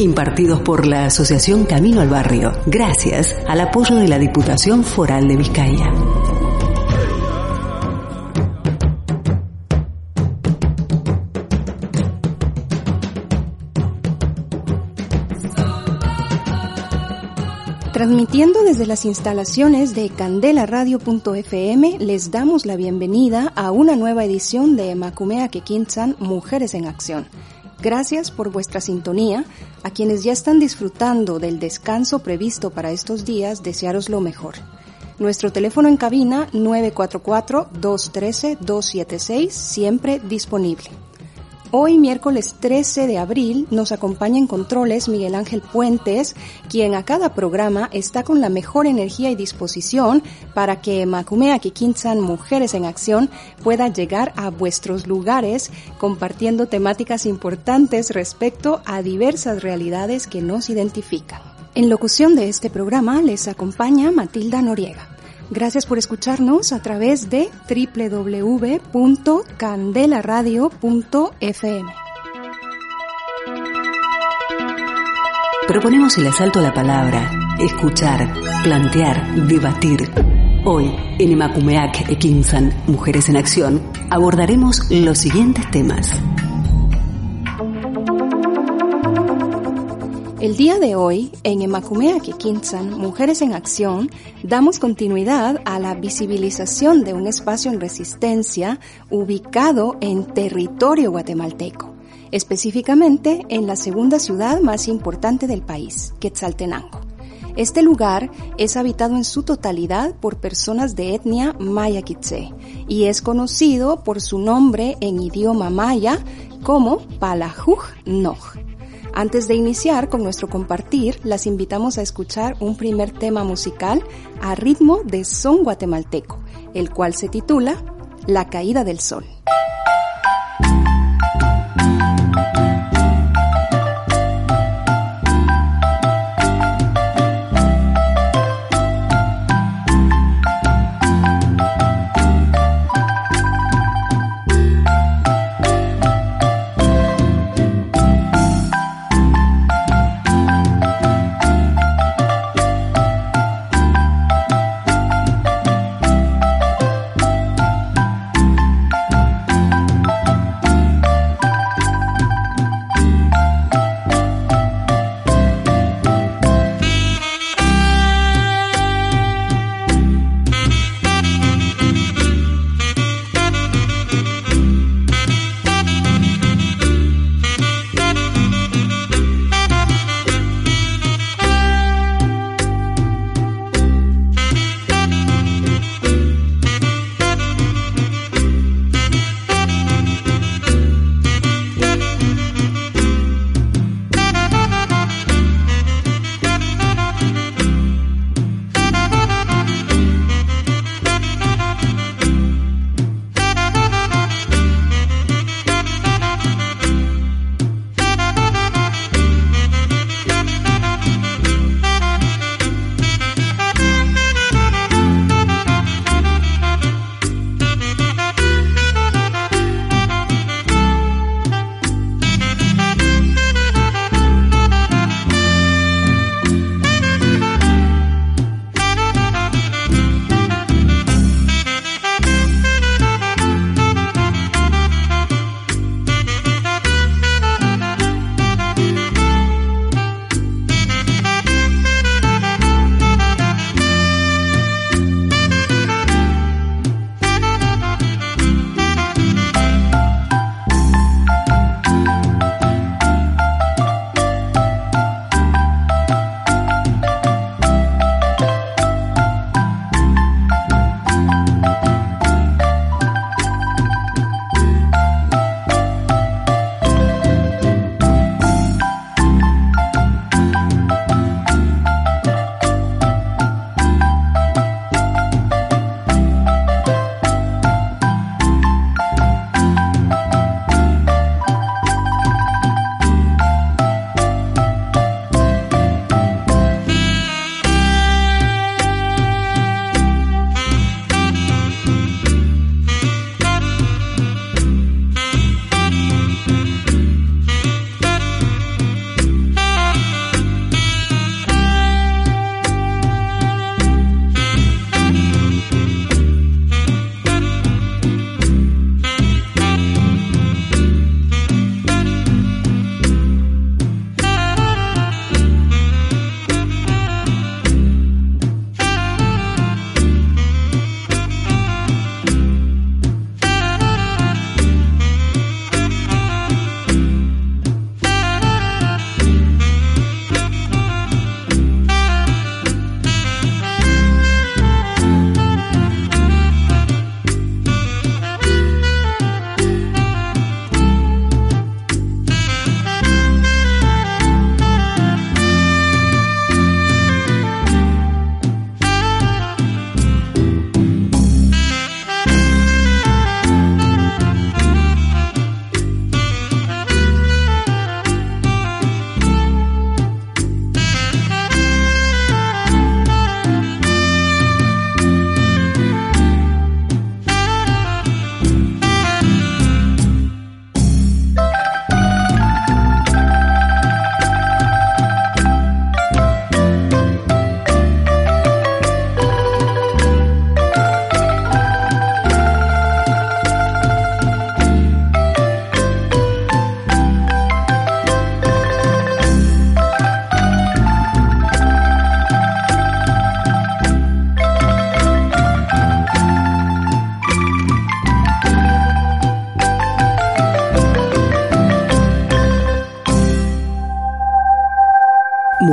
Impartidos por la Asociación Camino al Barrio, gracias al apoyo de la Diputación Foral de Vizcaya. Transmitiendo desde las instalaciones de candelaradio.fm, les damos la bienvenida a una nueva edición de Macumea Kekinsan Mujeres en Acción. Gracias por vuestra sintonía. A quienes ya están disfrutando del descanso previsto para estos días, desearos lo mejor. Nuestro teléfono en cabina 944-213-276, siempre disponible. Hoy, miércoles 13 de abril, nos acompaña en controles Miguel Ángel Puentes, quien a cada programa está con la mejor energía y disposición para que Macumea Kikinsan Mujeres en Acción pueda llegar a vuestros lugares compartiendo temáticas importantes respecto a diversas realidades que nos identifican. En locución de este programa les acompaña Matilda Noriega. Gracias por escucharnos a través de www.candelaradio.fm. Proponemos el asalto a la palabra, escuchar, plantear, debatir. Hoy, en Emakumeak Ekinsan, Mujeres en Acción, abordaremos los siguientes temas. El día de hoy, en Emakumea Kikinsan, Mujeres en Acción, damos continuidad a la visibilización de un espacio en resistencia ubicado en territorio guatemalteco, específicamente en la segunda ciudad más importante del país, Quetzaltenango. Este lugar es habitado en su totalidad por personas de etnia maya kitse y es conocido por su nombre en idioma maya como Palajuj Noj antes de iniciar con nuestro compartir, las invitamos a escuchar un primer tema musical a ritmo de son guatemalteco, el cual se titula La caída del sol.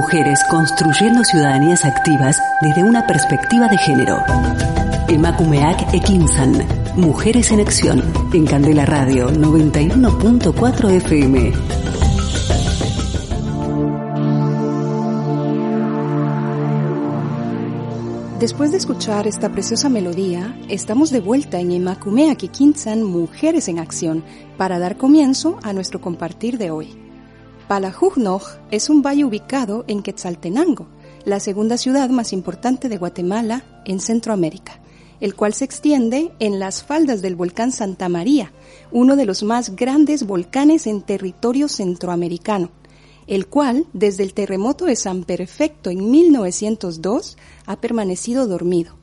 Mujeres construyendo ciudadanías activas desde una perspectiva de género. Emakumeak Ekinsan. Mujeres en Acción. En Candela Radio 91.4 FM. Después de escuchar esta preciosa melodía, estamos de vuelta en Emakumea Kikinsan Mujeres en Acción para dar comienzo a nuestro compartir de hoy. Palajujnoj es un valle ubicado en Quetzaltenango, la segunda ciudad más importante de Guatemala en Centroamérica, el cual se extiende en las faldas del volcán Santa María, uno de los más grandes volcanes en territorio centroamericano, el cual, desde el terremoto de San Perfecto en 1902, ha permanecido dormido,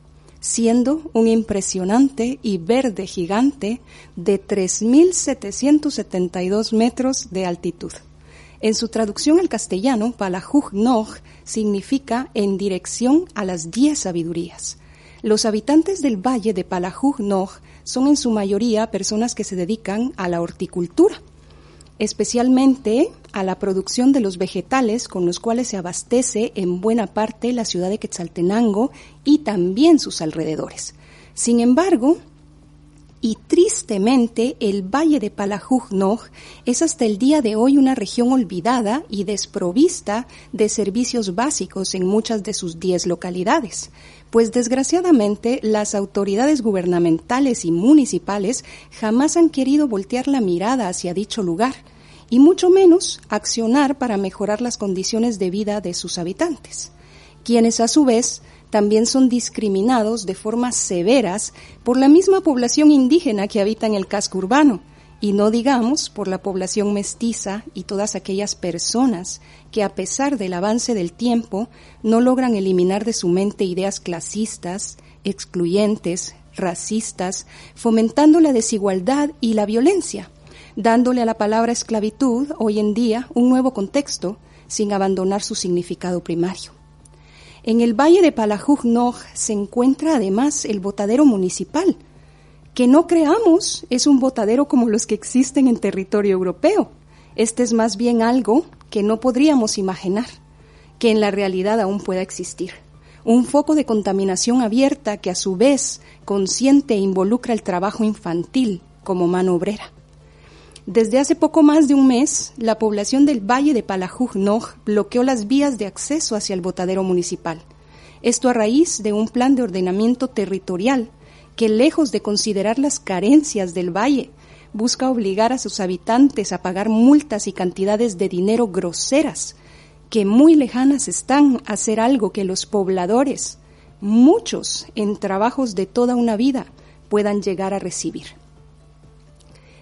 siendo un impresionante y verde gigante de 3.772 metros de altitud. En su traducción al castellano, Palajuj Nog significa en dirección a las diez sabidurías. Los habitantes del valle de Palajuj Nog son en su mayoría personas que se dedican a la horticultura, especialmente a la producción de los vegetales con los cuales se abastece en buena parte la ciudad de Quetzaltenango y también sus alrededores. Sin embargo, y tristemente el valle de Palajujnoj es hasta el día de hoy una región olvidada y desprovista de servicios básicos en muchas de sus diez localidades, pues desgraciadamente las autoridades gubernamentales y municipales jamás han querido voltear la mirada hacia dicho lugar, y mucho menos accionar para mejorar las condiciones de vida de sus habitantes, quienes a su vez también son discriminados de formas severas por la misma población indígena que habita en el casco urbano, y no digamos por la población mestiza y todas aquellas personas que a pesar del avance del tiempo no logran eliminar de su mente ideas clasistas, excluyentes, racistas, fomentando la desigualdad y la violencia, dándole a la palabra esclavitud hoy en día un nuevo contexto sin abandonar su significado primario. En el valle de Palajujnoj se encuentra además el botadero municipal, que no creamos es un botadero como los que existen en territorio europeo. Este es más bien algo que no podríamos imaginar, que en la realidad aún pueda existir. Un foco de contaminación abierta que a su vez consciente e involucra el trabajo infantil como mano obrera. Desde hace poco más de un mes, la población del Valle de Palajujnoj bloqueó las vías de acceso hacia el botadero municipal. Esto a raíz de un plan de ordenamiento territorial que, lejos de considerar las carencias del valle, busca obligar a sus habitantes a pagar multas y cantidades de dinero groseras, que muy lejanas están a hacer algo que los pobladores, muchos en trabajos de toda una vida, puedan llegar a recibir.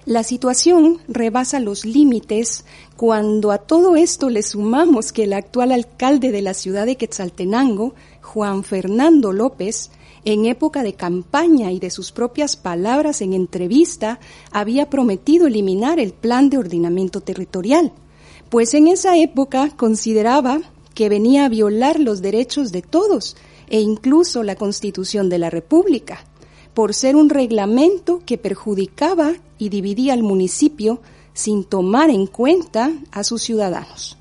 La situación rebasa los límites cuando a todo esto le sumamos que el actual alcalde de la ciudad de Quetzaltenango, Juan Fernando López, en época de campaña y de sus propias palabras en entrevista, había prometido eliminar el plan de ordenamiento territorial, pues en esa época consideraba que venía a violar los derechos de todos e incluso la Constitución de la República por ser un reglamento que perjudicaba y dividía al municipio sin tomar en cuenta a sus ciudadanos.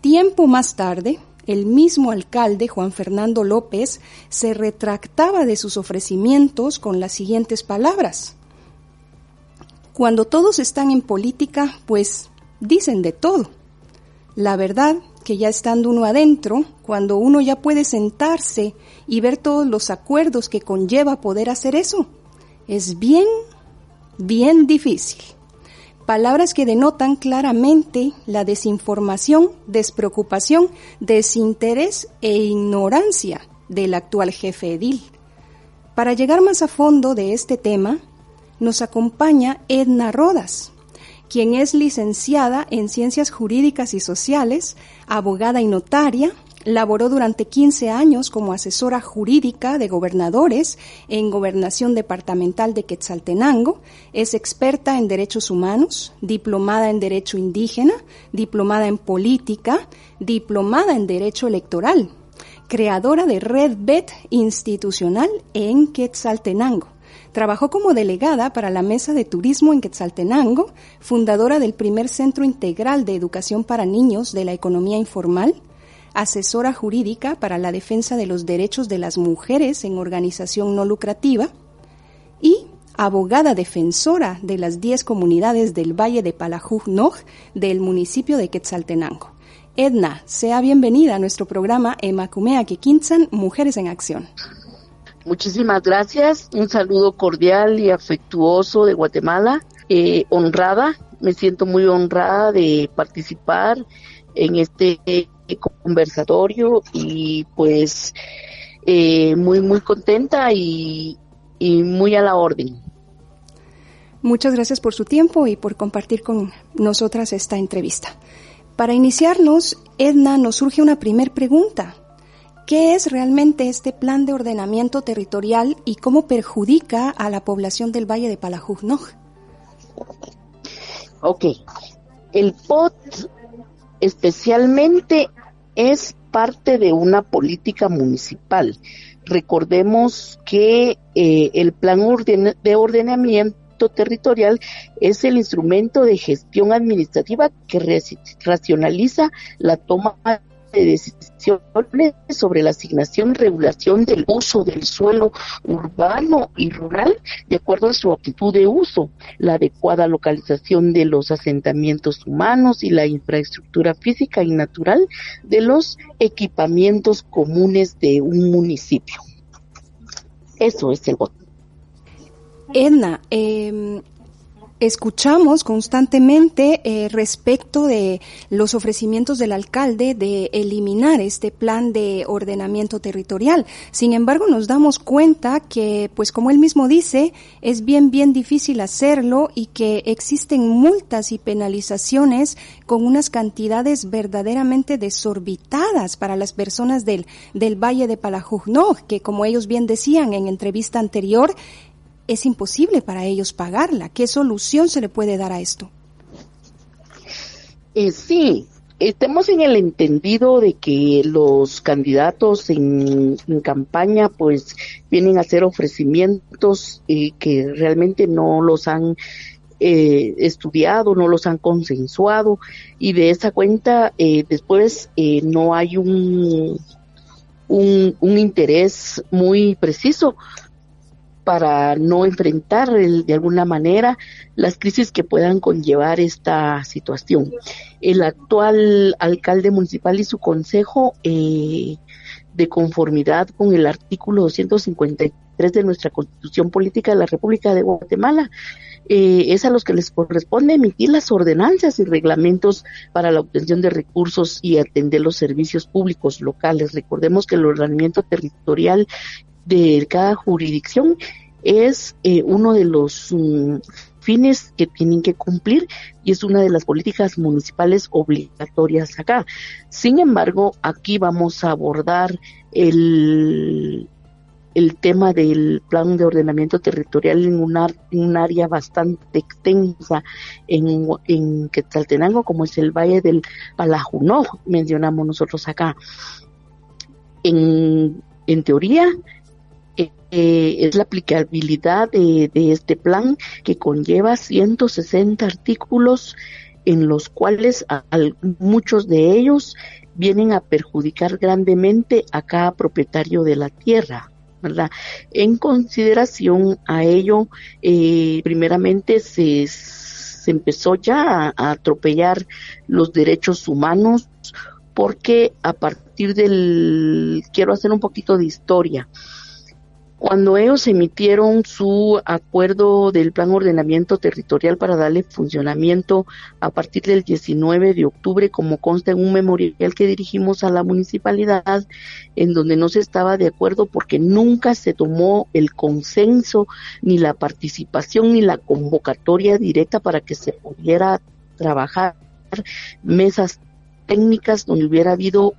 Tiempo más tarde, el mismo alcalde, Juan Fernando López, se retractaba de sus ofrecimientos con las siguientes palabras. Cuando todos están en política, pues dicen de todo. La verdad que ya estando uno adentro, cuando uno ya puede sentarse y ver todos los acuerdos que conlleva poder hacer eso, es bien, bien difícil. Palabras que denotan claramente la desinformación, despreocupación, desinterés e ignorancia del actual jefe edil. Para llegar más a fondo de este tema, nos acompaña Edna Rodas, quien es licenciada en Ciencias Jurídicas y Sociales, abogada y notaria, Laboró durante 15 años como asesora jurídica de gobernadores en Gobernación Departamental de Quetzaltenango. Es experta en derechos humanos, diplomada en derecho indígena, diplomada en política, diplomada en derecho electoral, creadora de Red Bet institucional en Quetzaltenango. Trabajó como delegada para la Mesa de Turismo en Quetzaltenango, fundadora del primer Centro Integral de Educación para Niños de la Economía Informal. asesora jurídica para la defensa de los derechos de las mujeres en organización no lucrativa y abogada defensora de las 10 comunidades del Valle de Palajug-Noj del municipio de Quetzaltenango. Edna, sea bienvenida a nuestro programa Emacumea Kikintzan, Mujeres en Acción. Muchísimas gracias. Un saludo cordial y afectuoso de Guatemala. Eh, honrada, me siento muy honrada de participar en este conversatorio y pues eh, muy muy contenta y, y muy a la orden. Muchas gracias por su tiempo y por compartir con nosotras esta entrevista. Para iniciarnos, Edna, nos surge una primer pregunta. ¿Qué es realmente este plan de ordenamiento territorial y cómo perjudica a la población del Valle de Palajujnoj? Ok, el POT especialmente es parte de una política municipal. Recordemos que eh, el plan de ordenamiento territorial es el instrumento de gestión administrativa que racionaliza la toma de decisiones sobre la asignación y regulación del uso del suelo urbano y rural de acuerdo a su actitud de uso, la adecuada localización de los asentamientos humanos y la infraestructura física y natural de los equipamientos comunes de un municipio. Eso es el voto. Edna, eh, escuchamos constantemente eh, respecto de los ofrecimientos del alcalde de eliminar este plan de ordenamiento territorial. Sin embargo, nos damos cuenta que, pues como él mismo dice, es bien, bien difícil hacerlo y que existen multas y penalizaciones con unas cantidades verdaderamente desorbitadas para las personas del, del Valle de Palajugno, que como ellos bien decían en entrevista anterior, es imposible para ellos pagarla. ¿Qué solución se le puede dar a esto? Eh, sí, estemos en el entendido de que los candidatos en, campaña pues vienen a hacer ofrecimientos eh, que realmente no los han eh, estudiado, no los han consensuado y de esa cuenta después no hay un, un interés muy preciso para no enfrentar de alguna manera las crisis que puedan conllevar esta situación. El actual alcalde municipal y su consejo, eh, de conformidad con el artículo 253 de nuestra Constitución Política de la República de Guatemala, eh, es a los que les corresponde emitir las ordenanzas y reglamentos para la obtención de recursos y atender los servicios públicos locales. Recordemos que el ordenamiento territorial de cada jurisdicción es eh, uno de los mm, fines que tienen que cumplir y es una de las políticas municipales obligatorias acá. Sin embargo, aquí vamos a abordar el, el tema del plan de ordenamiento territorial en un, área bastante extensa en, en Quetzaltenango, como es el Valle del Palajunó, mencionamos nosotros acá. En, en teoría, eh, es la aplicabilidad de, este plan que conlleva 160 artículos en los cuales muchos de ellos vienen a perjudicar grandemente a cada propietario de la tierra. ¿verdad? En consideración a ello, eh, primeramente se, se, empezó ya a, a atropellar los derechos humanos porque a partir del, quiero hacer un poquito de historia, cuando ellos emitieron su acuerdo del plan ordenamiento territorial para darle funcionamiento a partir del 19 de octubre, como consta en un memorial que dirigimos a la municipalidad, en donde no se estaba de acuerdo porque nunca se tomó el consenso, ni la participación, ni la convocatoria directa para que se pudiera trabajar mesas técnicas donde hubiera habido,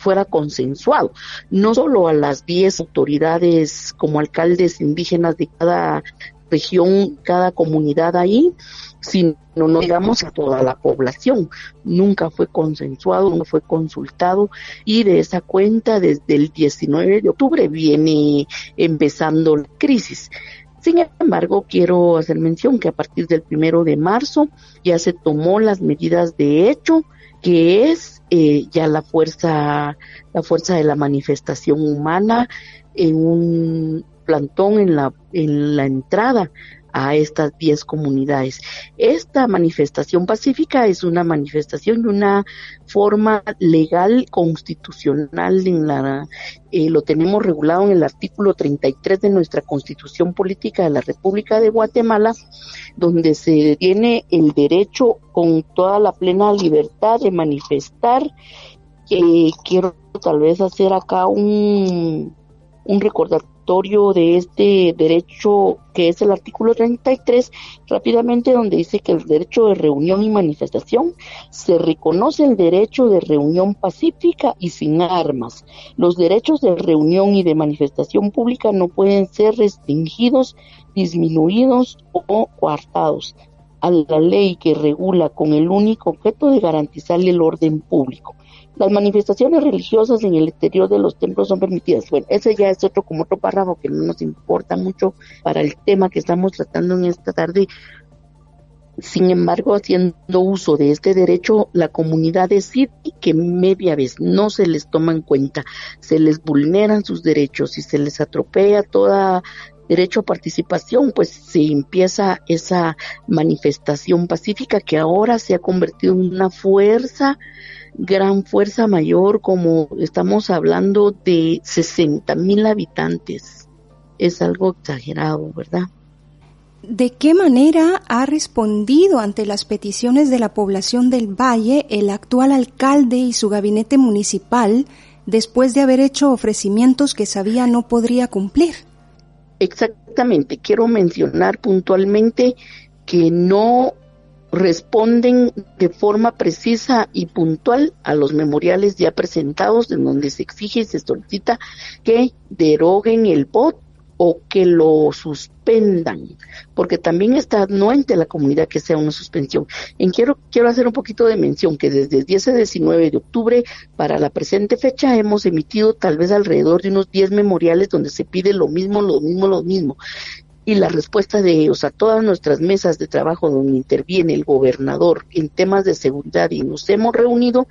fuera consensuado, no solo a las 10 autoridades como alcaldes indígenas de cada región, cada comunidad ahí, sino no digamos a toda la población. Nunca fue consensuado, no fue consultado y de esa cuenta desde el 19 de octubre viene empezando la crisis. Sin embargo, quiero hacer mención que a partir del primero de marzo ya se tomó las medidas de hecho que es eh, ya la fuerza, la fuerza de la manifestación humana en un plantón en la, en la entrada a estas 10 comunidades. Esta manifestación pacífica es una manifestación y una forma legal constitucional en la eh, lo tenemos regulado en el artículo 33 de nuestra Constitución Política de la República de Guatemala, donde se tiene el derecho con toda la plena libertad de manifestar. quiero tal vez hacer acá un, un recordatorio de este derecho que es el artículo 33 rápidamente donde dice que el derecho de reunión y manifestación se reconoce el derecho de reunión pacífica y sin armas. Los derechos de reunión y de manifestación pública no pueden ser restringidos, disminuidos o coartados a la ley que regula con el único objeto de garantizarle el orden público. Las manifestaciones religiosas en el exterior de los templos son permitidas. Bueno, ese ya es otro como otro párrafo que no nos importa mucho para el tema que estamos tratando en esta tarde. Sin embargo, haciendo uso de este derecho, la comunidad decide que media vez no se les toma en cuenta, se les vulneran sus derechos y se les atropella toda derecho a participación, pues se empieza esa manifestación pacífica que ahora se ha convertido en una fuerza gran fuerza mayor, como estamos hablando de 60 mil habitantes. Es algo exagerado, ¿verdad? ¿De qué manera ha respondido ante las peticiones de la población del Valle el actual alcalde y su gabinete municipal después de haber hecho ofrecimientos que sabía no podría cumplir? Exactamente, quiero mencionar puntualmente que no responden de forma precisa y puntual a los memoriales ya presentados en donde se exige y se solicita que deroguen el POT o que lo suspendan, porque también está anuente la comunidad que sea una suspensión. En quiero, quiero hacer un poquito de mención que desde el 10 a 19 de octubre para la presente fecha hemos emitido tal vez alrededor de unos 10 memoriales donde se pide lo mismo, lo mismo, lo mismo y la respuesta de ellos a todas nuestras mesas de trabajo donde interviene el gobernador en temas de seguridad y nos hemos reunido,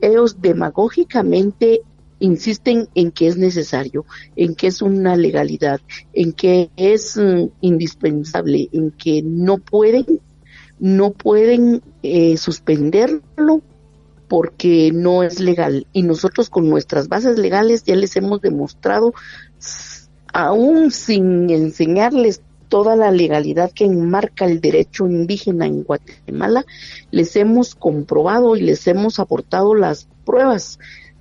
ellos demagógicamente insisten en que es necesario, en que es una legalidad, en que es mm, indispensable, en que no pueden, no pueden eh, suspenderlo porque no es legal. Y nosotros con nuestras bases legales ya les hemos demostrado aún sin enseñarles toda la legalidad que enmarca el derecho indígena en Guatemala, les hemos comprobado y les hemos aportado las pruebas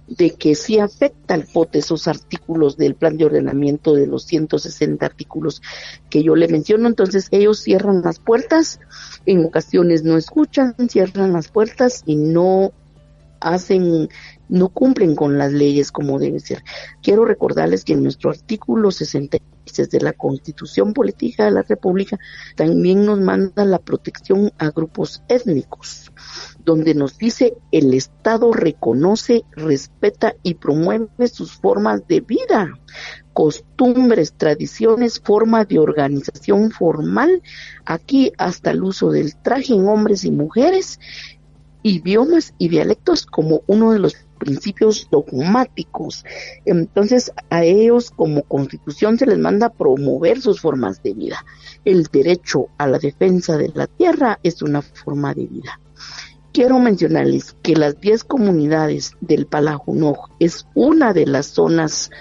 de que sí afecta al POT esos artículos del plan de ordenamiento de los 160 artículos que yo le menciono. Entonces ellos cierran las puertas, en ocasiones no escuchan, cierran las puertas y no hacen no cumplen con las leyes como debe ser. Quiero recordarles que en nuestro artículo 66 de la Constitución Política de la República también nos manda la protección a grupos étnicos, donde nos dice el Estado reconoce, respeta y promueve sus formas de vida, costumbres, tradiciones, forma de organización formal, aquí hasta el uso del traje en hombres y mujeres, idiomas y dialectos como uno de los principios dogmáticos. Entonces a ellos como constitución se les manda promover sus formas de vida. El derecho a la defensa de la tierra es una forma de vida. Quiero mencionarles que las 10 comunidades del Palajunoj es una de las zonas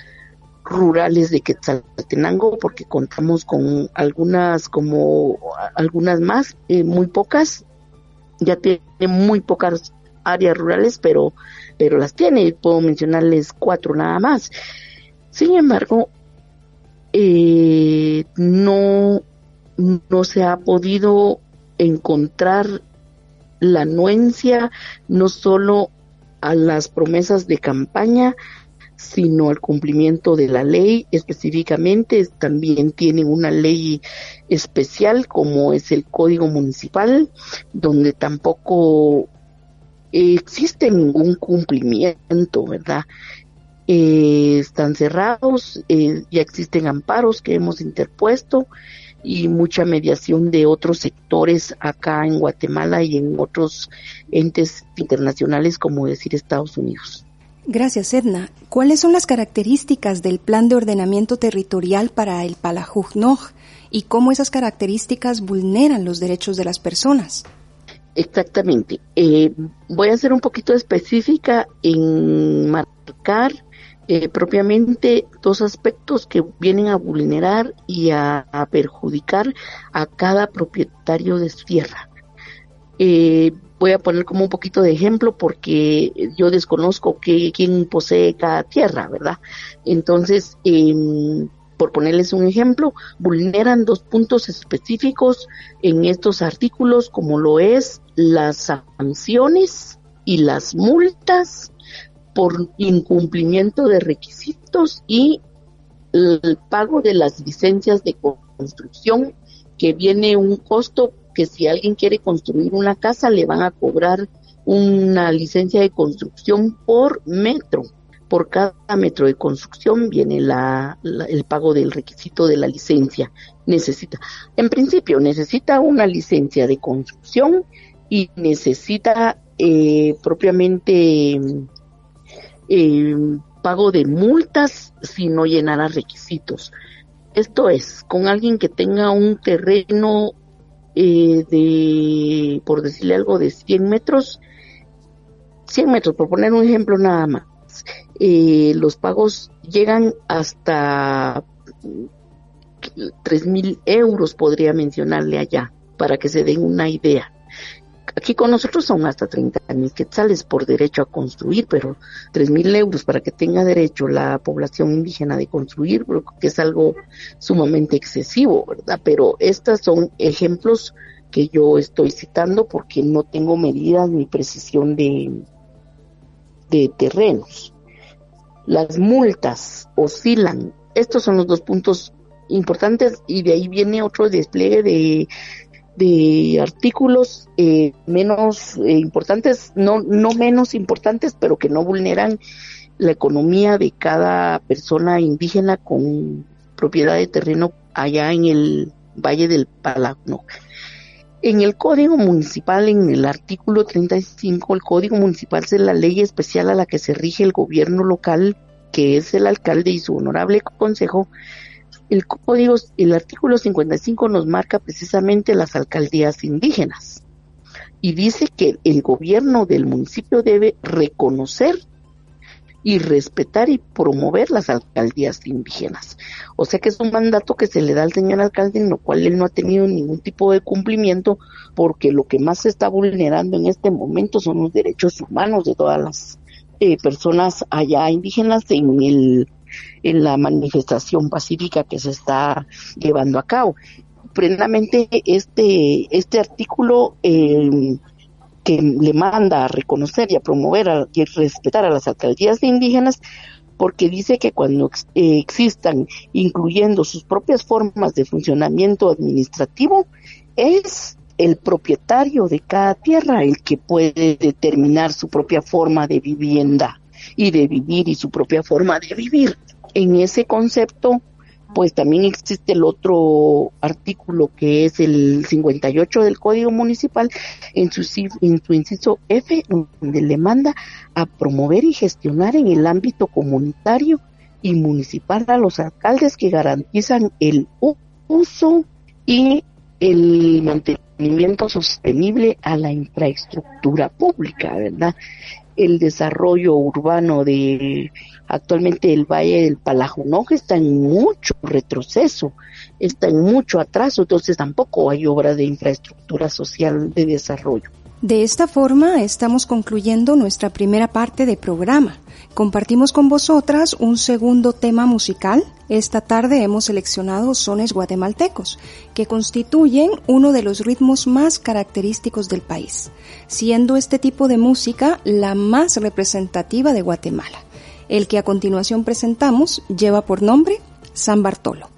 rurales de Quetzaltenango porque contamos con algunas como algunas más, eh, muy pocas, ya tiene muy pocas áreas rurales, pero pero las tiene, puedo mencionarles cuatro nada más. Sin embargo, eh, no, no se ha podido encontrar la anuencia no solo a las promesas de campaña, sino al cumplimiento de la ley específicamente. También tiene una ley especial como es el Código Municipal, donde tampoco existe ningún cumplimiento, ¿verdad? eh, están cerrados, eh, ya existen amparos que hemos interpuesto y mucha mediación de otros sectores acá en Guatemala y en otros entes internacionales como decir Estados Unidos. Gracias, Edna. ¿Cuáles son las características del plan de ordenamiento territorial para el Palajujnoj y cómo esas características vulneran los derechos de las personas? Exactamente. Eh, voy a ser un poquito específica en marcar eh, propiamente dos aspectos que vienen a vulnerar y a, perjudicar a cada propietario de su tierra. Eh, voy a poner como un poquito de ejemplo porque yo desconozco que, quién posee cada tierra, ¿verdad? Entonces, por ponerles un ejemplo, vulneran dos puntos específicos en estos artículos, como lo es las sanciones y las multas por incumplimiento de requisitos y el pago de las licencias de construcción, que viene un costo que si alguien quiere construir una casa le van a cobrar una licencia de construcción por metro. Por cada metro de construcción viene la, el pago del requisito de la licencia. Necesita, en principio, necesita una licencia de construcción y necesita eh, propiamente eh, pago de multas si no llenara requisitos. Esto es, con alguien que tenga un terreno eh, de, por decirle algo, de 100 metros, 100 metros, por poner un ejemplo nada más, eh, los pagos llegan hasta 3 mil euros, podría mencionarle allá, para que se den una idea. Aquí con nosotros son hasta 30 mil quetzales por derecho a construir, pero 3 mil euros para que tenga derecho la población indígena de construir, que es algo sumamente excesivo, ¿verdad? Pero estos son ejemplos que yo estoy citando porque no tengo medidas ni precisión de, de terrenos. Las multas oscilan. Estos son los dos puntos importantes y de ahí viene otro despliegue de de artículos eh, menos eh, importantes, no, no menos importantes, pero que no vulneran la economía de cada persona indígena con propiedad de terreno allá en el Valle del Palagno. En el Código Municipal, en el artículo 35, el Código Municipal es la ley especial a la que se rige el gobierno local, que es el alcalde y su honorable consejo, el código, el artículo 55 nos marca precisamente las alcaldías indígenas y dice que el gobierno del municipio debe reconocer y respetar y promover las alcaldías indígenas. O sea que es un mandato que se le da al señor alcalde en lo cual él no ha tenido ningún tipo de cumplimiento porque lo que más se está vulnerando en este momento son los derechos humanos de todas las eh, personas allá indígenas en el en la manifestación pacífica que se está llevando a cabo. Plenamente este, este artículo eh, que le manda a reconocer y a promover y respetar a las alcaldías indígenas, porque dice que cuando eh, existan, incluyendo sus propias formas de funcionamiento administrativo, es el propietario de cada tierra el que puede determinar su propia forma de vivienda y de vivir y su propia forma de vivir en ese concepto, pues también existe el otro artículo que es el 58 del Código Municipal en su, en su inciso F, donde le manda a promover y gestionar en el ámbito comunitario y municipal a los alcaldes que garantizan el uso y el mantenimiento sostenible a la infraestructura pública, ¿verdad? El desarrollo urbano de Actualmente el Valle del Palajunoj está en mucho retroceso, está en mucho atraso, entonces tampoco hay obra de infraestructura social de desarrollo. De esta forma estamos concluyendo nuestra primera parte de programa. Compartimos con vosotras un segundo tema musical. Esta tarde hemos seleccionado sones guatemaltecos, que constituyen uno de los ritmos más característicos del país, siendo este tipo de música la más representativa de Guatemala. El que a continuación presentamos lleva por nombre San Bartolo.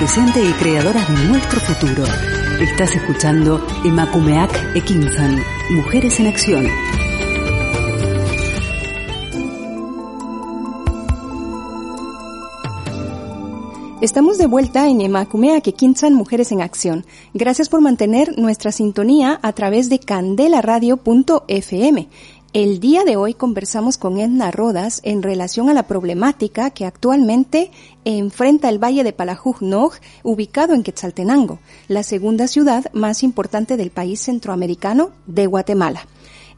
Presente y creadoras de nuestro futuro. Estás escuchando Emakumeak Ekinzan, Mujeres en Acción. Estamos de vuelta en Emakumea Kekinsan Mujeres en Acción. Gracias por mantener nuestra sintonía a través de candelaradio.fm. El día de hoy conversamos con Edna Rodas en relación a la problemática que actualmente enfrenta el Valle de Palajujnoj, ubicado en Quetzaltenango, la segunda ciudad más importante del país centroamericano de Guatemala.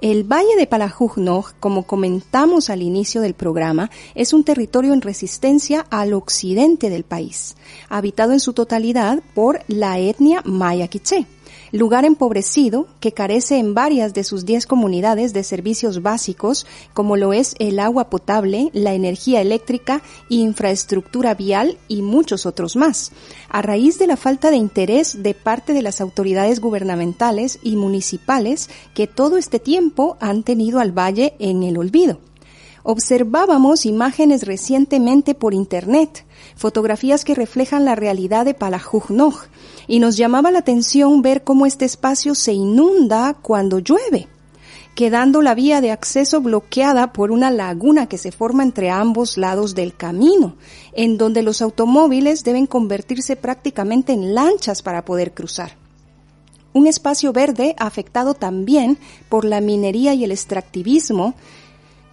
El Valle de Palajujnoj, como comentamos al inicio del programa, es un territorio en resistencia al occidente del país, habitado en su totalidad por la etnia maya quiché lugar empobrecido que carece en varias de sus diez comunidades de servicios básicos, como lo es el agua potable, la energía eléctrica, infraestructura vial y muchos otros más, a raíz de la falta de interés de parte de las autoridades gubernamentales y municipales que todo este tiempo han tenido al valle en el olvido. Observábamos imágenes recientemente por Internet, fotografías que reflejan la realidad de Palajujnoj, y nos llamaba la atención ver cómo este espacio se inunda cuando llueve, quedando la vía de acceso bloqueada por una laguna que se forma entre ambos lados del camino, en donde los automóviles deben convertirse prácticamente en lanchas para poder cruzar. Un espacio verde afectado también por la minería y el extractivismo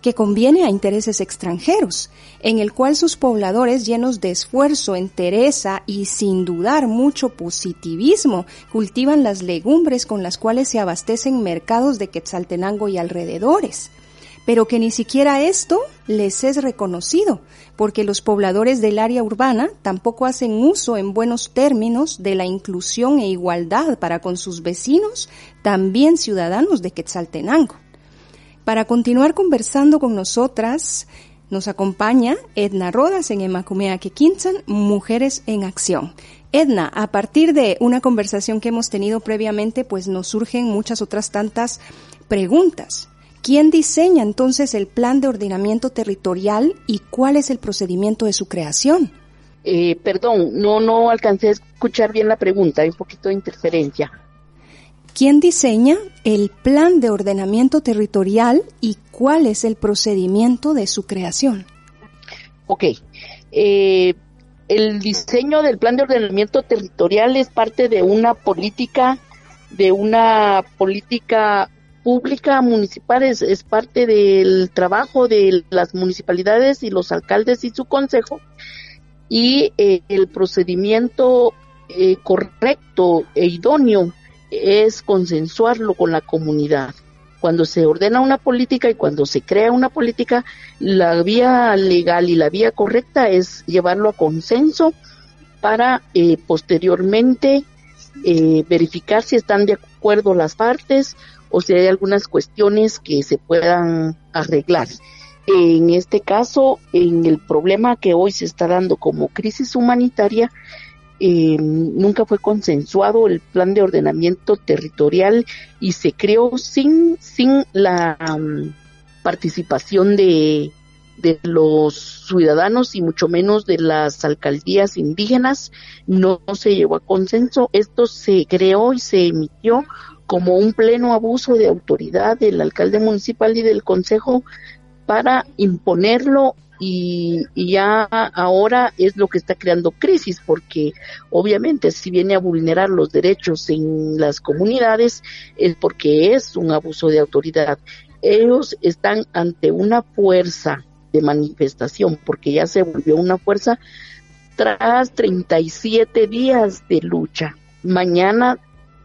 que conviene a intereses extranjeros, en el cual sus pobladores llenos de esfuerzo, entereza y sin dudar mucho positivismo cultivan las legumbres con las cuales se abastecen mercados de Quetzaltenango y alrededores. Pero que ni siquiera esto les es reconocido, porque los pobladores del área urbana tampoco hacen uso en buenos términos de la inclusión e igualdad para con sus vecinos, también ciudadanos de Quetzaltenango. Para continuar conversando con nosotras, nos acompaña Edna Rodas en Emacumea Quinzan, Mujeres en Acción. Edna, a partir de una conversación que hemos tenido previamente, pues nos surgen muchas otras tantas preguntas. ¿Quién diseña entonces el plan de ordenamiento territorial y cuál es el procedimiento de su creación? Eh, perdón, no, no alcancé a escuchar bien la pregunta, hay un poquito de interferencia. ¿Quién diseña el plan de ordenamiento territorial y cuál es el procedimiento de su creación? Ok. Eh, el diseño del plan de ordenamiento territorial es parte de una política, de una política pública municipal, es, parte del trabajo de las municipalidades y los alcaldes y su consejo. Y eh, el procedimiento eh, correcto e idóneo es consensuarlo con la comunidad. Cuando se ordena una política y cuando se crea una política, la vía legal y la vía correcta es llevarlo a consenso para eh, posteriormente eh, verificar si están de acuerdo las partes o si hay algunas cuestiones que se puedan arreglar. En este caso, en el problema que hoy se está dando como crisis humanitaria, eh, nunca fue consensuado el plan de ordenamiento territorial y se creó sin, sin la um, participación de, de los ciudadanos y mucho menos de las alcaldías indígenas. No, se llegó a consenso. Esto se creó y se emitió como un pleno abuso de autoridad del alcalde municipal y del consejo para imponerlo y, ya ahora es lo que está creando crisis porque obviamente si viene a vulnerar los derechos en las comunidades es porque es un abuso de autoridad. Ellos están ante una fuerza de manifestación porque ya se volvió una fuerza tras 37 días de lucha. Mañana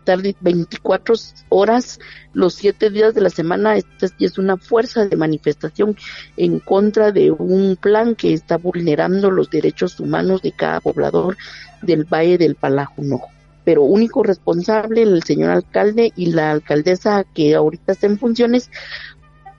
tarde 24 horas los siete días de la semana. Esta es una fuerza de manifestación en contra de un plan que está vulnerando los derechos humanos de cada poblador del Valle del Palajunojo. Pero único responsable el señor alcalde y la alcaldesa que ahorita está en funciones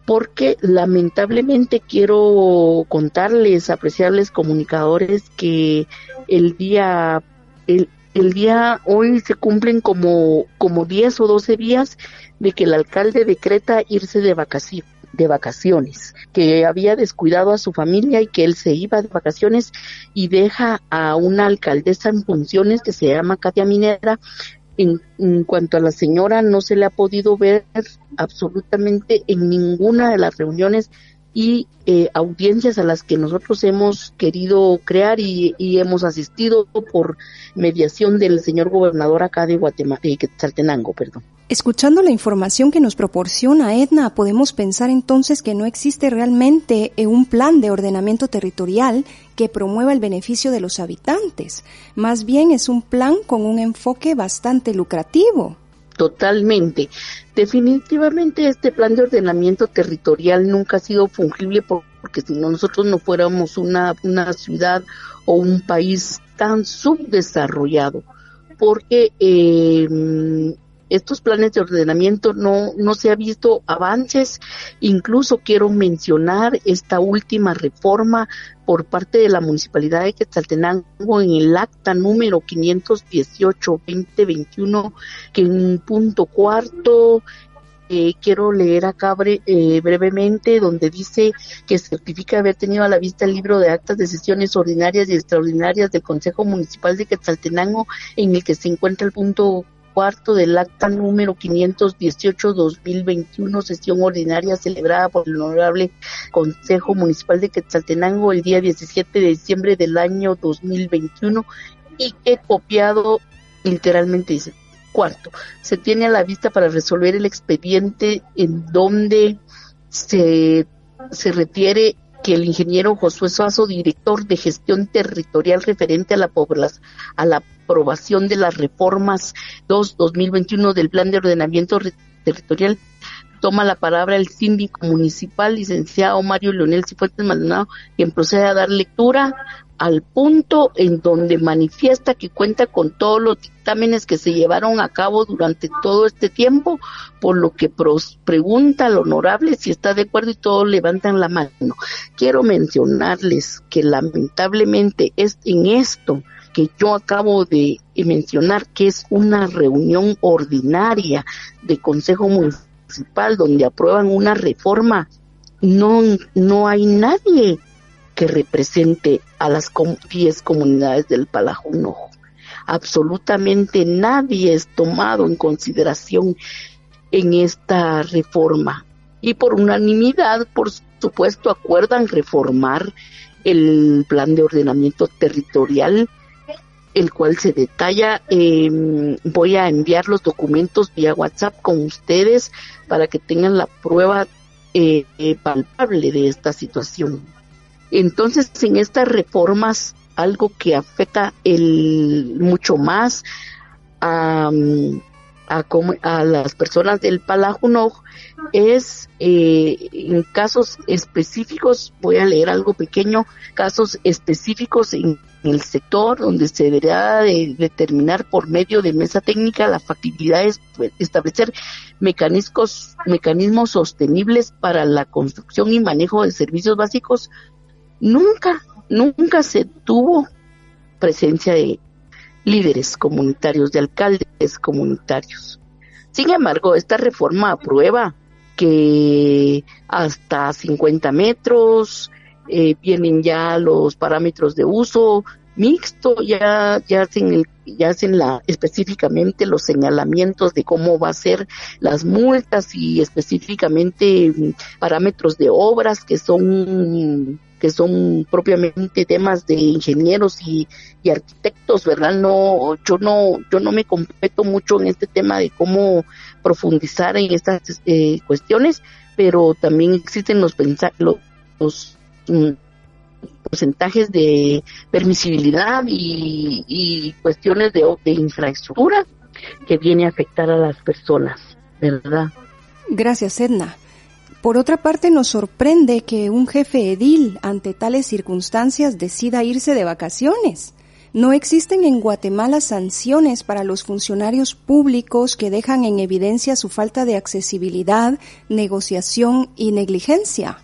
porque lamentablemente quiero contarles, apreciables comunicadores, que el día, el, el día hoy se cumplen como, como 10 o 12 días de que el alcalde decreta irse de vacaciones de vacaciones, que había descuidado a su familia y que él se iba de vacaciones y deja a una alcaldesa en funciones que se llama Katia Minera. En, cuanto a la señora, no se le ha podido ver absolutamente en ninguna de las reuniones y eh, audiencias a las que nosotros hemos querido crear y, hemos asistido por mediación del señor gobernador acá de Guatemala, de Quetzaltenango, perdón. Escuchando la información que nos proporciona Edna, podemos pensar entonces que no existe realmente un plan de ordenamiento territorial que promueva el beneficio de los habitantes. Más bien es un plan con un enfoque bastante lucrativo totalmente. Definitivamente este plan de ordenamiento territorial nunca ha sido fungible porque si no nosotros no fuéramos una, una ciudad o un país tan subdesarrollado, porque eh, estos planes de ordenamiento no, no se ha visto avances. Incluso quiero mencionar esta última reforma por parte de la Municipalidad de Quetzaltenango en el acta número 518-2021, que en un punto cuarto eh, quiero leer acá eh, brevemente, donde dice que certifica haber tenido a la vista el libro de actas de sesiones ordinarias y extraordinarias del Consejo Municipal de Quetzaltenango, en el que se encuentra el punto cuarto del acta número 518-2021, sesión ordinaria celebrada por el Honorable Consejo Municipal de Quetzaltenango el día 17 de diciembre del año 2021 y que copiado literalmente dice, cuarto, se tiene a la vista para resolver el expediente en donde se, se refiere que el ingeniero Josué Suazo, director de gestión territorial referente a la, a la aprobación de las reformas 2-2021 del Plan de Ordenamiento Territorial, toma la palabra el síndico municipal, licenciado Mario Leonel Cifuentes Maldonado, quien procede a dar lectura al punto en donde manifiesta que cuenta con todos los dictámenes que se llevaron a cabo durante todo este tiempo, por lo que pregunta al honorable si está de acuerdo y todos levantan la mano. Quiero mencionarles que lamentablemente es en esto que yo acabo de mencionar que es una reunión ordinaria de Consejo Municipal donde aprueban una reforma, no, no hay nadie que represente a las 10 comunidades del Palajunojo. Absolutamente nadie es tomado en consideración en esta reforma. Y por unanimidad, por supuesto, acuerdan reformar el plan de ordenamiento territorial, el cual se detalla. Em, voy a enviar los documentos vía WhatsApp con ustedes para que tengan la prueba eh, eh, palpable de esta situación. Entonces, en estas reformas, algo que afecta el, mucho más a, a, las personas del Palajunoj es eh, en casos específicos, voy a leer algo pequeño, casos específicos en el sector donde se deberá de determinar por medio de mesa técnica la factibilidad de establecer mecanismos, mecanismos sostenibles para la construcción y manejo de servicios básicos nunca, nunca se tuvo presencia de líderes comunitarios, de alcaldes comunitarios. Sin embargo, esta reforma aprueba que hasta 50 metros eh, vienen ya los parámetros de uso mixto, ya, ya hacen el, ya hacen la, específicamente los señalamientos de cómo va a ser las multas y específicamente parámetros de obras que son que son propiamente temas de ingenieros y, arquitectos, ¿verdad? No, yo no, yo no me completo mucho en este tema de cómo profundizar en estas eh, cuestiones, pero también existen los, los, mm, porcentajes de permisibilidad y, cuestiones de infraestructura que viene a afectar a las personas, ¿verdad? Gracias, Edna. Por otra parte, nos sorprende que un jefe edil ante tales circunstancias decida irse de vacaciones. No existen en Guatemala sanciones para los funcionarios públicos que dejan en evidencia su falta de accesibilidad, negociación y negligencia.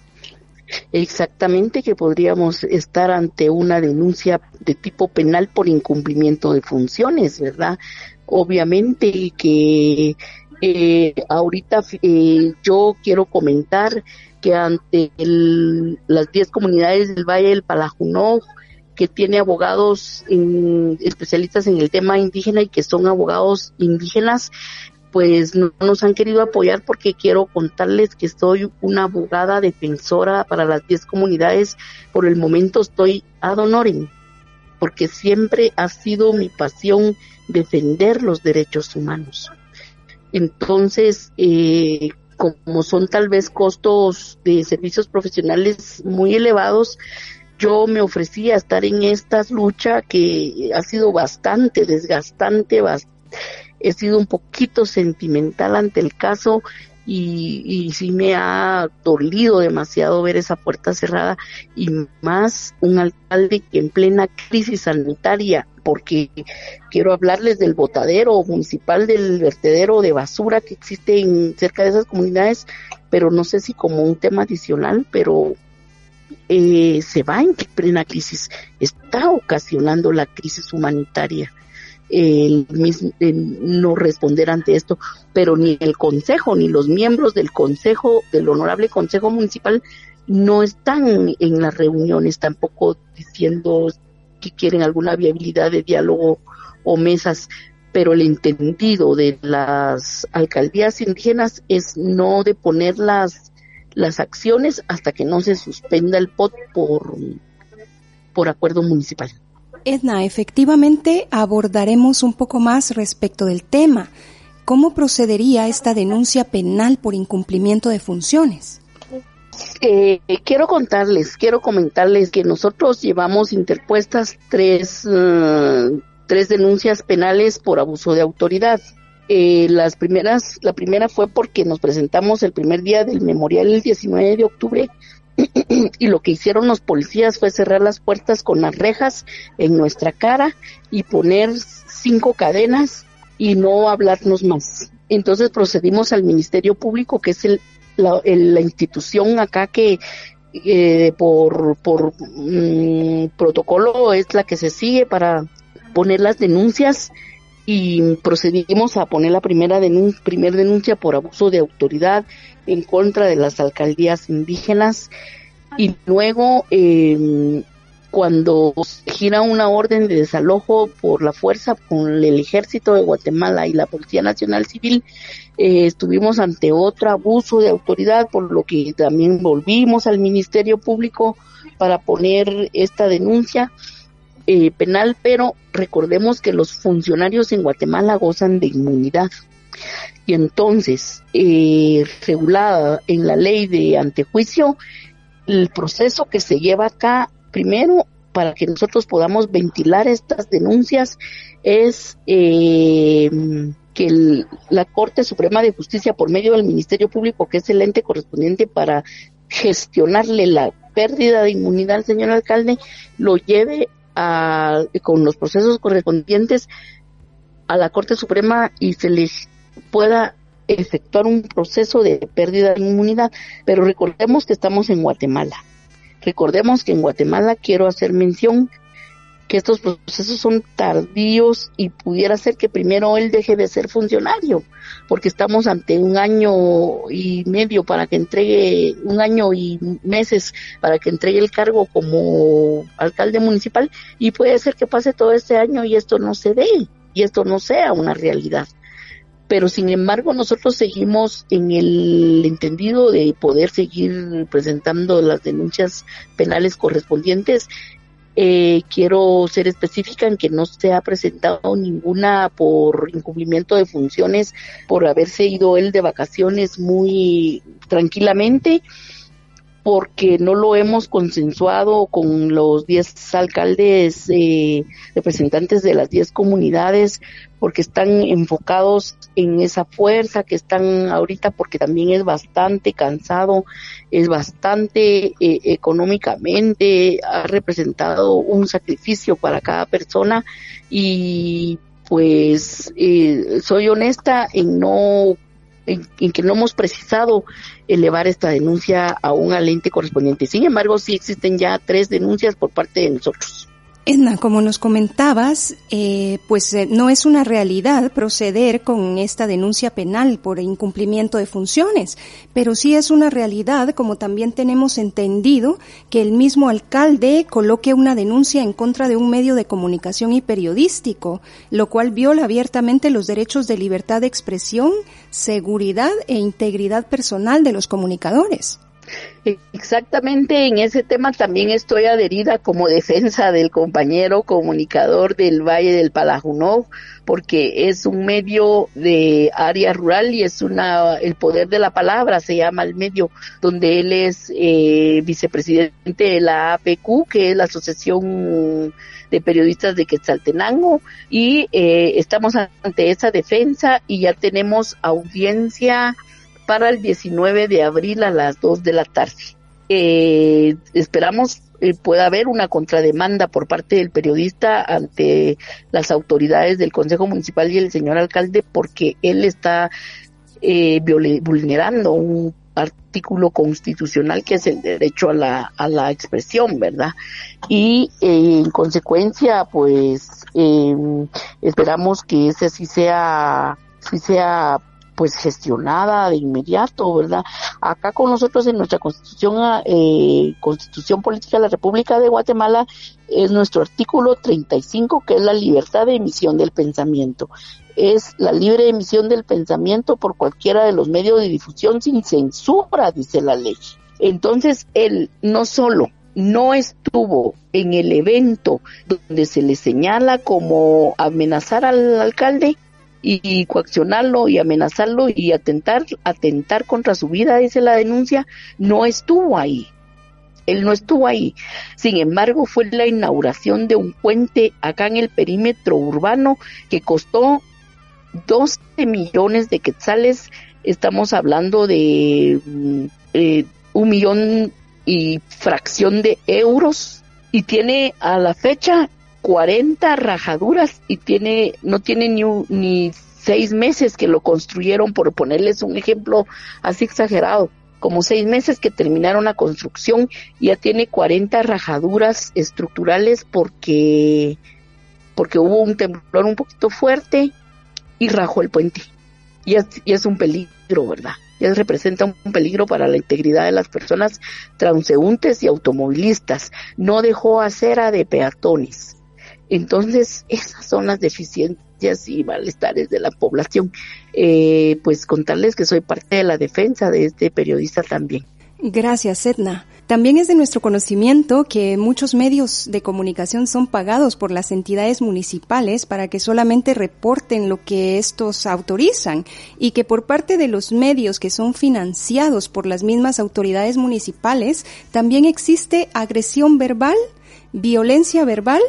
Exactamente que podríamos estar ante una denuncia de tipo penal por incumplimiento de funciones, ¿verdad? Obviamente que Eh, ahorita eh, yo quiero comentar que ante las 10 comunidades del Valle del Palajunó, que tiene abogados especialistas en el tema indígena y que son abogados indígenas, pues no nos han querido apoyar porque quiero contarles que soy una abogada defensora para las 10 comunidades. Por el momento estoy ad honorem, porque siempre ha sido mi pasión defender los derechos humanos. Entonces, eh, como son tal vez costos de servicios profesionales muy elevados, yo me ofrecí a estar en esta lucha que ha sido bastante desgastante, he sido un poquito sentimental ante el caso y, y sí me ha dolido demasiado ver esa puerta cerrada y más un alcalde que en plena crisis sanitaria, porque quiero hablarles del botadero municipal del vertedero de basura que existe en cerca de esas comunidades, pero no sé si como un tema adicional, pero eh, se va en plena crisis, está ocasionando la crisis humanitaria el mismo, no responder ante esto, pero ni el Consejo ni los miembros del Consejo, del Honorable Consejo Municipal, no están en las reuniones tampoco diciendo que quieren alguna viabilidad de diálogo o mesas, pero el entendido de las alcaldías indígenas es no de poner las, las acciones hasta que no se suspenda el POT por, por acuerdo municipal. Edna, efectivamente abordaremos un poco más respecto del tema. ¿Cómo procedería esta denuncia penal por incumplimiento de funciones? Eh, quiero contarles, quiero comentarles que nosotros llevamos interpuestas tres, uh, tres denuncias penales por abuso de autoridad. Eh, las primeras, la primera fue porque nos presentamos el primer día del memorial el 19 de octubre y lo que hicieron los policías fue cerrar las puertas con las rejas en nuestra cara y poner cinco cadenas y no hablarnos más. Entonces procedimos al Ministerio Público, que es el, la, institución acá que eh, por, mm, protocolo es la que se sigue para poner las denuncias y procedimos a poner la primera denuncia, primer denuncia por abuso de autoridad en contra de las alcaldías indígenas. Y luego eh, cuando gira una orden de desalojo por la fuerza con el ejército de Guatemala y la Policía Nacional Civil, eh, estuvimos ante otro abuso de autoridad, por lo que también volvimos al Ministerio Público para poner esta denuncia eh, penal, pero recordemos que los funcionarios en Guatemala gozan de inmunidad. Y entonces, eh, regulada en la ley de antejuicio, el proceso que se lleva acá, primero, para que nosotros podamos ventilar estas denuncias, es eh, que la Corte Suprema de Justicia, por medio del Ministerio Público, que es el ente correspondiente para gestionarle la pérdida de inmunidad al señor alcalde, lo lleve a, con los procesos correspondientes a la Corte Suprema y se les pueda efectuar un proceso de pérdida de inmunidad. Pero recordemos que estamos en Guatemala. Recordemos que en Guatemala quiero hacer mención que estos procesos son tardíos y pudiera ser que primero él deje de ser funcionario, porque estamos ante un año y medio para que entregue, un año y meses para que entregue el cargo como alcalde municipal y puede ser que pase todo este año y esto no se dé y esto no sea una realidad pero sin embargo nosotros seguimos en el entendido de poder seguir presentando las denuncias penales correspondientes. Eh, quiero ser específica en que no se ha presentado ninguna por incumplimiento de funciones, por haberse ido él de vacaciones muy tranquilamente porque no lo hemos consensuado con los 10 alcaldes eh, representantes de las 10 comunidades, porque están enfocados en esa fuerza que están ahorita, porque también es bastante cansado, es bastante eh, económicamente, ha representado un sacrificio para cada persona y pues eh, soy honesta en no en, que no hemos precisado elevar esta denuncia a un alente correspondiente. Sin embargo, sí existen ya tres denuncias por parte de nosotros. Edna, como nos comentabas, eh, pues eh, no es una realidad proceder con esta denuncia penal por incumplimiento de funciones, pero sí es una realidad, como también tenemos entendido, que el mismo alcalde coloque una denuncia en contra de un medio de comunicación y periodístico, lo cual viola abiertamente los derechos de libertad de expresión, seguridad e integridad personal de los comunicadores. Exactamente, en ese tema también estoy adherida como defensa del compañero comunicador del Valle del Palajunov, porque es un medio de área rural y es una el poder de la palabra, se llama el medio, donde él es eh, vicepresidente de la APQ, que es la Asociación de Periodistas de Quetzaltenango, y eh, estamos ante esa defensa y ya tenemos audiencia para el 19 de abril a las 2 de la tarde. Eh, esperamos eh, pueda haber una contrademanda por parte del periodista ante las autoridades del Consejo Municipal y el señor alcalde porque él está eh, vulnerando un artículo constitucional que es el derecho a la, a la expresión, ¿verdad? Y en consecuencia, pues esperamos que ese sí sea, sí sea pues gestionada de inmediato, ¿verdad? Acá con nosotros en nuestra constitución, eh, constitución política de la República de Guatemala es nuestro artículo 35 que es la libertad de emisión del pensamiento. Es la libre emisión del pensamiento por cualquiera de los medios de difusión sin censura, dice la ley. Entonces, él no solo no estuvo en el evento donde se le señala como amenazar al alcalde, y, coaccionarlo y amenazarlo y atentar, atentar contra su vida, dice la denuncia, no estuvo ahí. Él no estuvo ahí. Sin embargo, fue la inauguración de un puente acá en el perímetro urbano que costó 12 millones de quetzales. Estamos hablando de mm, eh, un millón y fracción de euros y tiene a la fecha 40 rajaduras y tiene, no tiene ni, ni seis meses que lo construyeron, por ponerles un ejemplo así exagerado, como seis meses que terminaron la construcción, ya tiene 40 rajaduras estructurales porque, porque hubo un temblor un poquito fuerte y rajó el puente. Y es, y es un peligro, ¿verdad? Ya representa un peligro para la integridad de las personas transeúntes y automovilistas. No dejó acera de peatones entonces, esas son las deficiencias y malestares de la población. Eh, pues contarles que soy parte de la defensa de este periodista también. Gracias, Edna. También es de nuestro conocimiento que muchos medios de comunicación son pagados por las entidades municipales para que solamente reporten lo que estos autorizan y que por parte de los medios que son financiados por las mismas autoridades municipales también existe agresión verbal, violencia verbal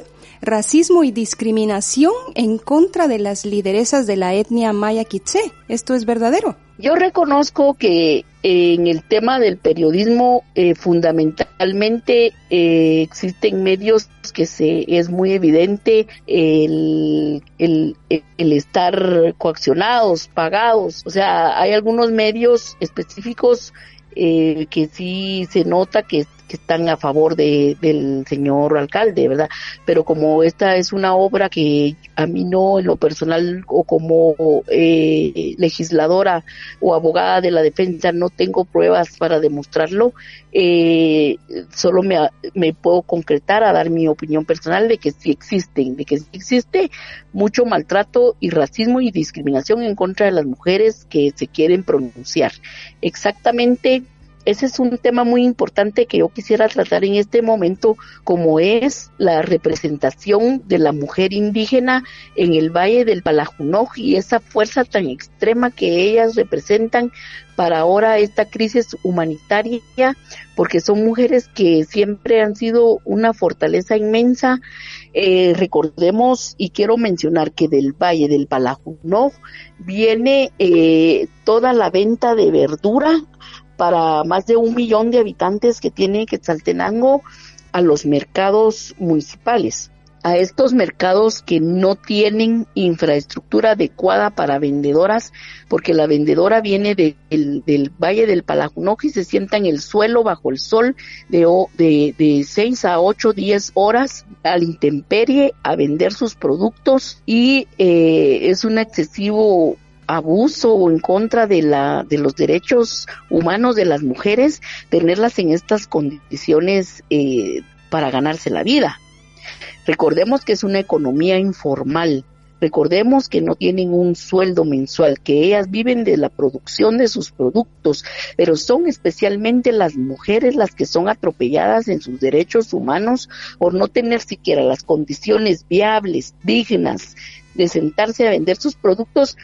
racismo y discriminación en contra de las lideresas de la etnia maya Kitse. ¿Esto es verdadero? Yo reconozco que en el tema del periodismo eh, fundamentalmente eh, existen medios que se es muy evidente el, el, el, estar coaccionados, pagados. O sea, hay algunos medios específicos eh, que sí se nota que que están a favor de, del señor alcalde, ¿verdad? Pero como esta es una obra que a mí no, en lo personal o como eh, legisladora o abogada de la defensa, no tengo pruebas para demostrarlo, eh, solo me, me puedo concretar a dar mi opinión personal de que sí existen, de que sí existe mucho maltrato y racismo y discriminación en contra de las mujeres que se quieren pronunciar. Exactamente ese es un tema muy importante que yo quisiera tratar en este momento, como es la representación de la mujer indígena en el Valle del Palajunoj y esa fuerza tan extrema que ellas representan para ahora esta crisis humanitaria, porque son mujeres que siempre han sido una fortaleza inmensa. Eh, recordemos y quiero mencionar que del Valle del Palajunoj viene eh, toda la venta de verdura para más de un millón de habitantes que tiene Quetzaltenango a los mercados municipales. a estos mercados que no tienen infraestructura adecuada para vendedoras, porque la vendedora viene del Valle del Palajunoc y se sienta en el suelo bajo el sol de, de, de 6 a 8, 10 horas al intemperie a vender sus productos y eh, es un excesivo abuso en contra de la de los derechos humanos de las mujeres tenerlas en estas condiciones eh, para ganarse la vida Recordemos que es una economía informal. Recordemos que no tienen un sueldo mensual, que ellas viven de la producción de sus productos, pero son especialmente las mujeres las que son atropelladas en sus derechos humanos por no tener siquiera las condiciones viables, dignas de sentarse a vender sus productos,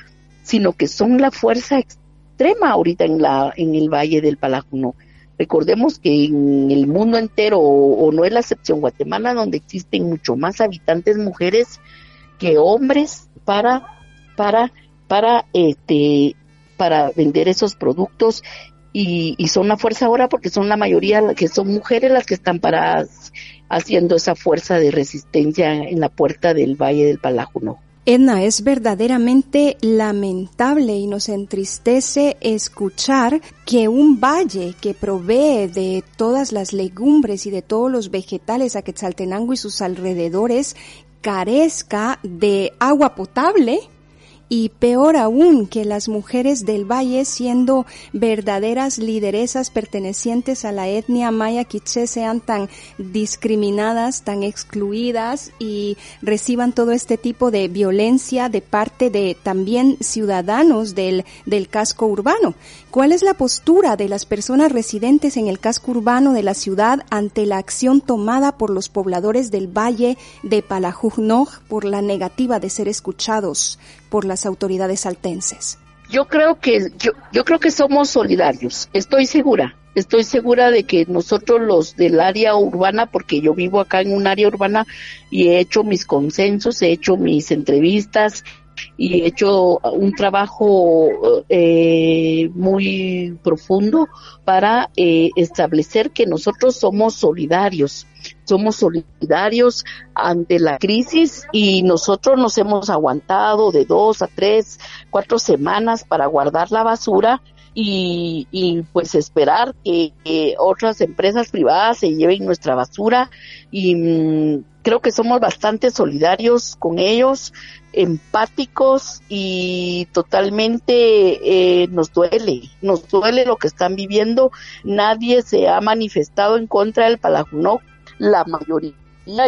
sino que son la fuerza extrema ahorita en la en el Valle del Palajuno. Recordemos que en el mundo entero, o, no es la excepción, Guatemala, donde existen mucho más habitantes mujeres que hombres para, para, para, este, para vender esos productos y, y, son la fuerza ahora porque son la mayoría que son mujeres las que están paradas haciendo esa fuerza de resistencia en la puerta del Valle del Palajuno. Edna, es verdaderamente lamentable y nos entristece escuchar que un valle que provee de todas las legumbres y de todos los vegetales a Quetzaltenango y sus alrededores carezca de agua potable y peor aún que las mujeres del valle siendo verdaderas lideresas pertenecientes a la etnia maya quiché sean tan discriminadas, tan excluidas y reciban todo este tipo de violencia de parte de también ciudadanos del, del casco urbano. ¿Cuál es la postura de las personas residentes en el casco urbano de la ciudad ante la acción tomada por los pobladores del valle de Palajujnoj por la negativa de ser escuchados por las autoridades altenses? Yo creo que yo, yo creo que somos solidarios. Estoy segura. Estoy segura de que nosotros los del área urbana, porque yo vivo acá en un área urbana y he hecho mis consensos, he hecho mis entrevistas, y he hecho un trabajo eh, muy profundo para eh, establecer que nosotros somos solidarios, somos solidarios ante la crisis y nosotros nos hemos aguantado de dos a tres, cuatro semanas para guardar la basura y, y pues esperar que, otras empresas privadas se lleven nuestra basura y mm, creo que somos bastante solidarios con ellos, empáticos y totalmente eh, nos duele, nos duele lo que están viviendo. Nadie se ha manifestado en contra del Palajunó, la mayoría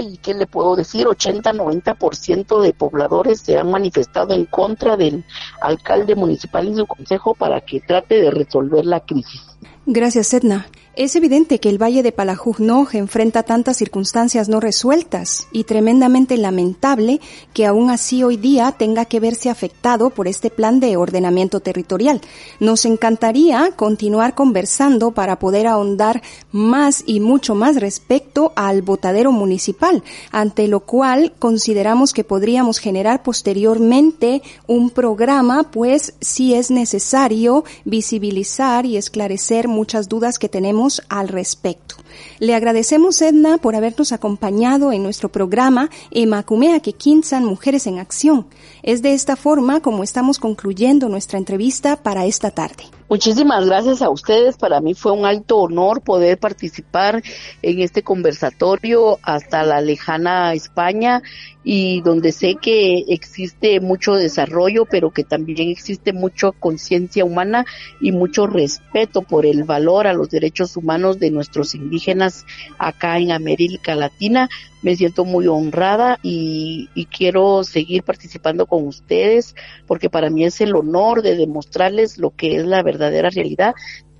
y qué le puedo decir, 80-90% de pobladores se han manifestado en contra del alcalde municipal y su consejo para que trate de resolver la crisis. Gracias, Edna. Es evidente que el Valle de Palajujnoj enfrenta tantas circunstancias no resueltas y tremendamente lamentable que aún así hoy día tenga que verse afectado por este plan de ordenamiento territorial. Nos encantaría continuar conversando para poder ahondar más y mucho más respecto al botadero municipal, ante lo cual consideramos que podríamos generar posteriormente un programa, pues si es necesario visibilizar y esclarecer muchas dudas que tenemos al respecto. Le agradecemos, Edna, por habernos acompañado en nuestro programa Emacumea que Quinzan Mujeres en Acción. Es de esta forma como estamos concluyendo nuestra entrevista para esta tarde. Muchísimas gracias a ustedes. Para mí fue un alto honor poder participar en este conversatorio hasta la lejana España y donde sé que existe mucho desarrollo, pero que también existe mucha conciencia humana y mucho respeto por el valor a los derechos humanos de nuestros indígenas acá en América Latina. Me siento muy honrada y, quiero seguir participando con ustedes porque para mí es el honor de demostrarles lo que es la verdadera realidad.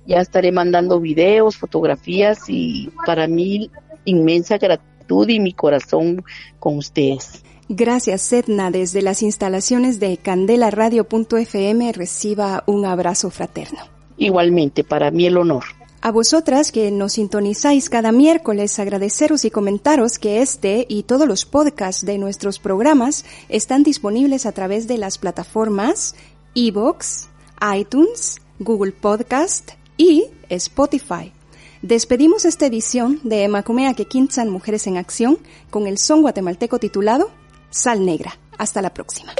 Ya estaré mandando videos, fotografías y para mí inmensa gratitud y mi corazón con ustedes. Gracias, Edna. Desde las instalaciones de candelaradio.fm reciba un abrazo fraterno. Igualmente, para mí el honor. A vosotras que nos sintonizáis cada miércoles, agradeceros y comentaros que este y todos los podcasts de nuestros programas están disponibles a través de las plataformas iVoox, iTunes, Google Podcast y Spotify. Despedimos esta edición de Macumea Quintzan Mujeres en Acción con el son guatemalteco titulado Sal Negra. Hasta la próxima.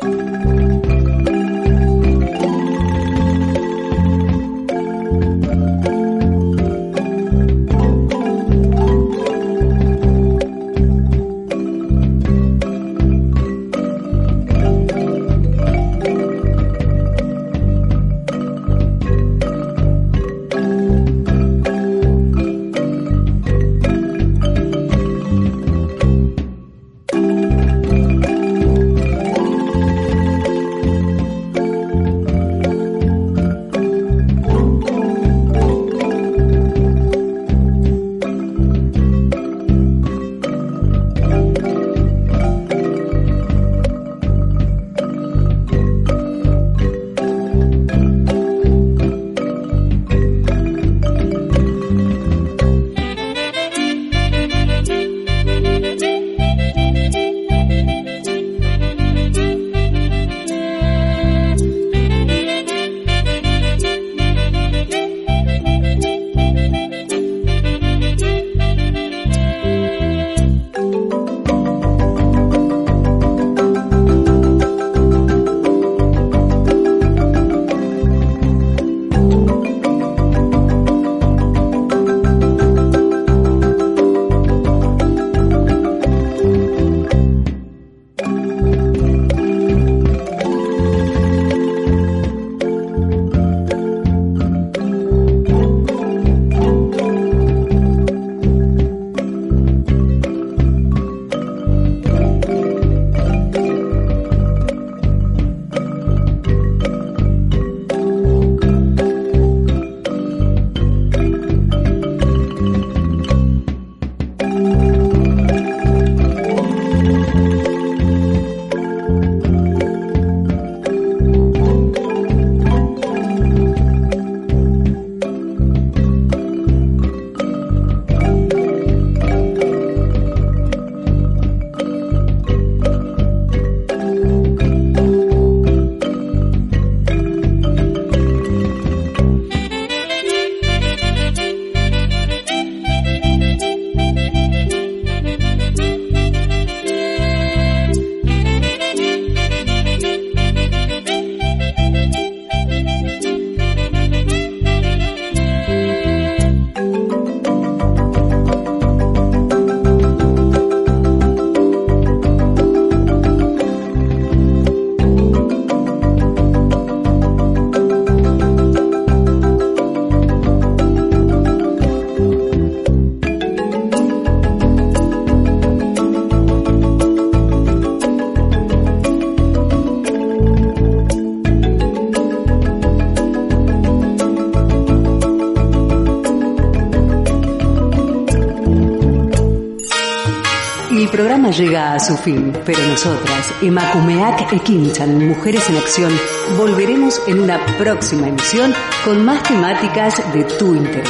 Llega a su fin, pero nosotras, Emakumeak Ekinchan, Mujeres en Acción, volveremos en una próxima emisión con más temáticas de tu interés.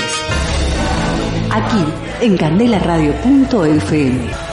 Aquí, en candelaradio.fm.